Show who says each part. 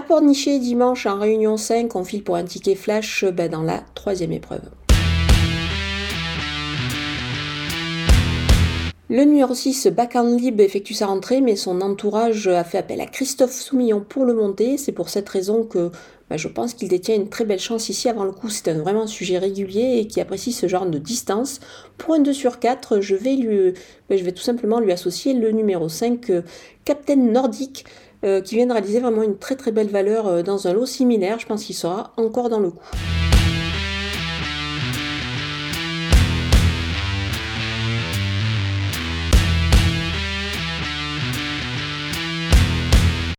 Speaker 1: À Pornichet, dimanche en réunion 5, on file pour un ticket flash ben, dans la troisième épreuve. Le numéro 6, Bacan Lib, effectue sa rentrée, mais son entourage a fait appel à Christophe Soumillon pour le monter. C'est pour cette raison que bah, je pense qu'il détient une très belle chance ici avant le coup. C'est un, vraiment sujet régulier et qui apprécie ce genre de distance. Pour un 2 sur 4, je vais, lui, bah, je vais tout simplement lui associer le numéro 5, euh, Captain Nordique, qui vient de réaliser vraiment une très très belle valeur euh, dans un lot similaire. Je pense qu'il sera encore dans le coup.